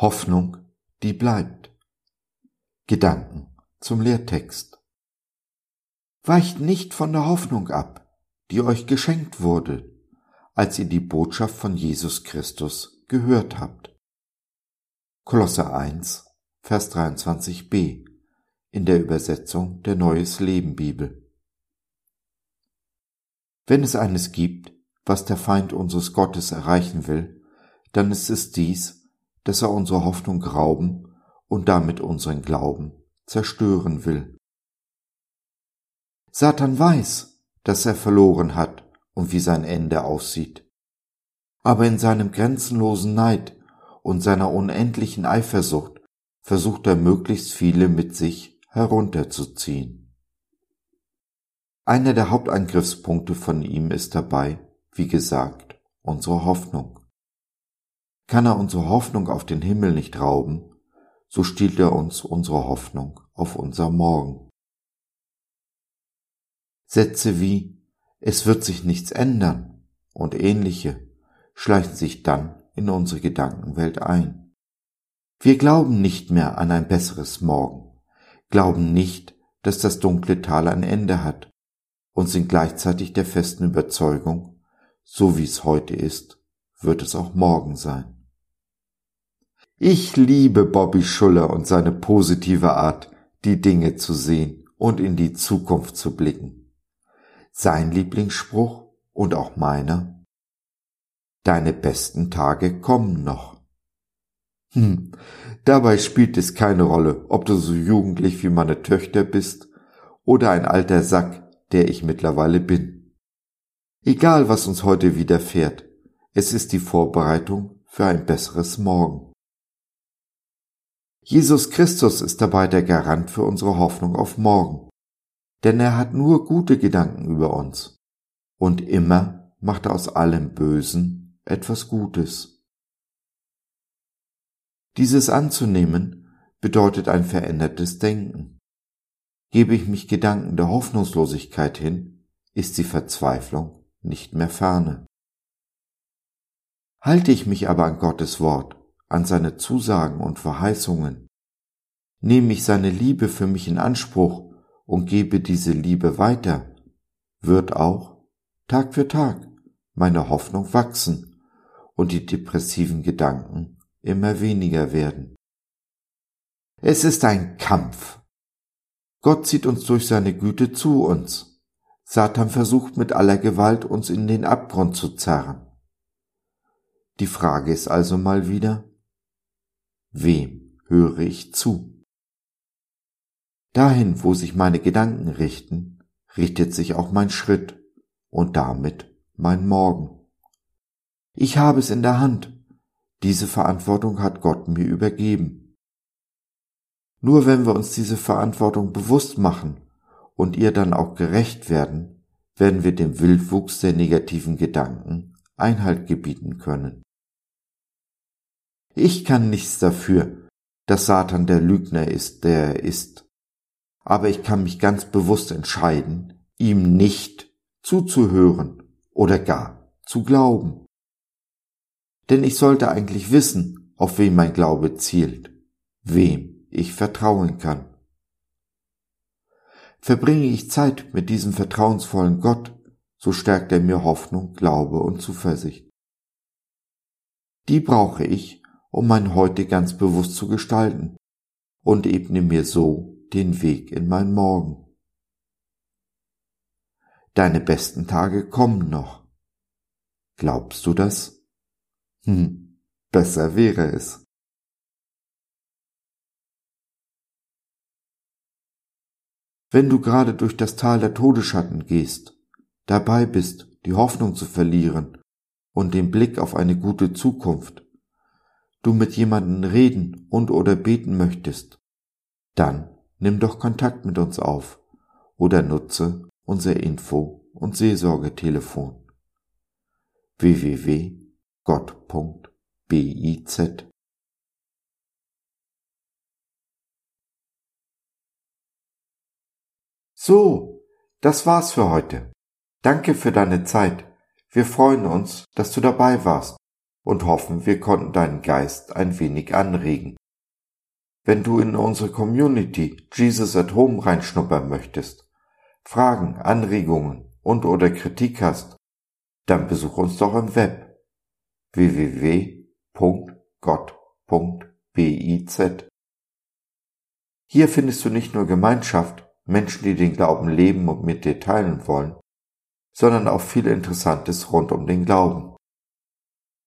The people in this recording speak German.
Hoffnung, die bleibt. Gedanken zum Lehrtext. Weicht nicht von der Hoffnung ab, die euch geschenkt wurde, als ihr die Botschaft von Jesus Christus gehört habt. Kolosse 1, Vers 23b in der Übersetzung der Neues Leben Bibel. Wenn es eines gibt, was der Feind unseres Gottes erreichen will, dann ist es dies, dass er unsere Hoffnung rauben und damit unseren Glauben zerstören will. Satan weiß, dass er verloren hat und wie sein Ende aussieht. Aber in seinem grenzenlosen Neid und seiner unendlichen Eifersucht versucht er möglichst viele mit sich herunterzuziehen. Einer der Hauptangriffspunkte von ihm ist dabei, wie gesagt, unsere Hoffnung. Kann er unsere Hoffnung auf den Himmel nicht rauben, so stiehlt er uns unsere Hoffnung auf unser Morgen. Sätze wie es wird sich nichts ändern und ähnliche schleichen sich dann in unsere Gedankenwelt ein. Wir glauben nicht mehr an ein besseres Morgen, glauben nicht, dass das dunkle Tal ein Ende hat und sind gleichzeitig der festen Überzeugung, so wie es heute ist, wird es auch morgen sein. Ich liebe Bobby Schuller und seine positive Art, die Dinge zu sehen und in die Zukunft zu blicken. Sein Lieblingsspruch und auch meiner? Deine besten Tage kommen noch. Hm, dabei spielt es keine Rolle, ob du so jugendlich wie meine Töchter bist oder ein alter Sack, der ich mittlerweile bin. Egal, was uns heute widerfährt, es ist die Vorbereitung für ein besseres Morgen. Jesus Christus ist dabei der Garant für unsere Hoffnung auf morgen, denn er hat nur gute Gedanken über uns und immer macht er aus allem Bösen etwas Gutes. Dieses anzunehmen bedeutet ein verändertes Denken. Gebe ich mich Gedanken der Hoffnungslosigkeit hin, ist die Verzweiflung nicht mehr ferne. Halte ich mich aber an Gottes Wort, an seine Zusagen und Verheißungen, nehme ich seine Liebe für mich in Anspruch und gebe diese Liebe weiter, wird auch Tag für Tag meine Hoffnung wachsen und die depressiven Gedanken immer weniger werden. Es ist ein Kampf. Gott zieht uns durch seine Güte zu uns. Satan versucht mit aller Gewalt uns in den Abgrund zu zerren. Die Frage ist also mal wieder, Wem höre ich zu? Dahin, wo sich meine Gedanken richten, richtet sich auch mein Schritt und damit mein Morgen. Ich habe es in der Hand. Diese Verantwortung hat Gott mir übergeben. Nur wenn wir uns diese Verantwortung bewusst machen und ihr dann auch gerecht werden, werden wir dem Wildwuchs der negativen Gedanken Einhalt gebieten können. Ich kann nichts dafür, dass Satan der Lügner ist, der er ist. Aber ich kann mich ganz bewusst entscheiden, ihm nicht zuzuhören oder gar zu glauben. Denn ich sollte eigentlich wissen, auf wen mein Glaube zielt, wem ich vertrauen kann. Verbringe ich Zeit mit diesem vertrauensvollen Gott, so stärkt er mir Hoffnung, Glaube und Zuversicht. Die brauche ich, um mein Heute ganz bewusst zu gestalten und ebne mir so den Weg in mein Morgen. Deine besten Tage kommen noch. Glaubst du das? Hm, besser wäre es. Wenn du gerade durch das Tal der Todesschatten gehst, dabei bist, die Hoffnung zu verlieren und den Blick auf eine gute Zukunft, du mit jemandem reden und oder beten möchtest, dann nimm doch Kontakt mit uns auf oder nutze unser Info- und Seelsorgetelefon www.gott.biz So, das war's für heute. Danke für deine Zeit. Wir freuen uns, dass du dabei warst und hoffen, wir konnten deinen Geist ein wenig anregen. Wenn du in unsere Community Jesus at Home reinschnuppern möchtest, Fragen, Anregungen und oder Kritik hast, dann besuch uns doch im Web www.gott.biz. Hier findest du nicht nur Gemeinschaft, Menschen, die den Glauben leben und mit dir teilen wollen, sondern auch viel Interessantes rund um den Glauben.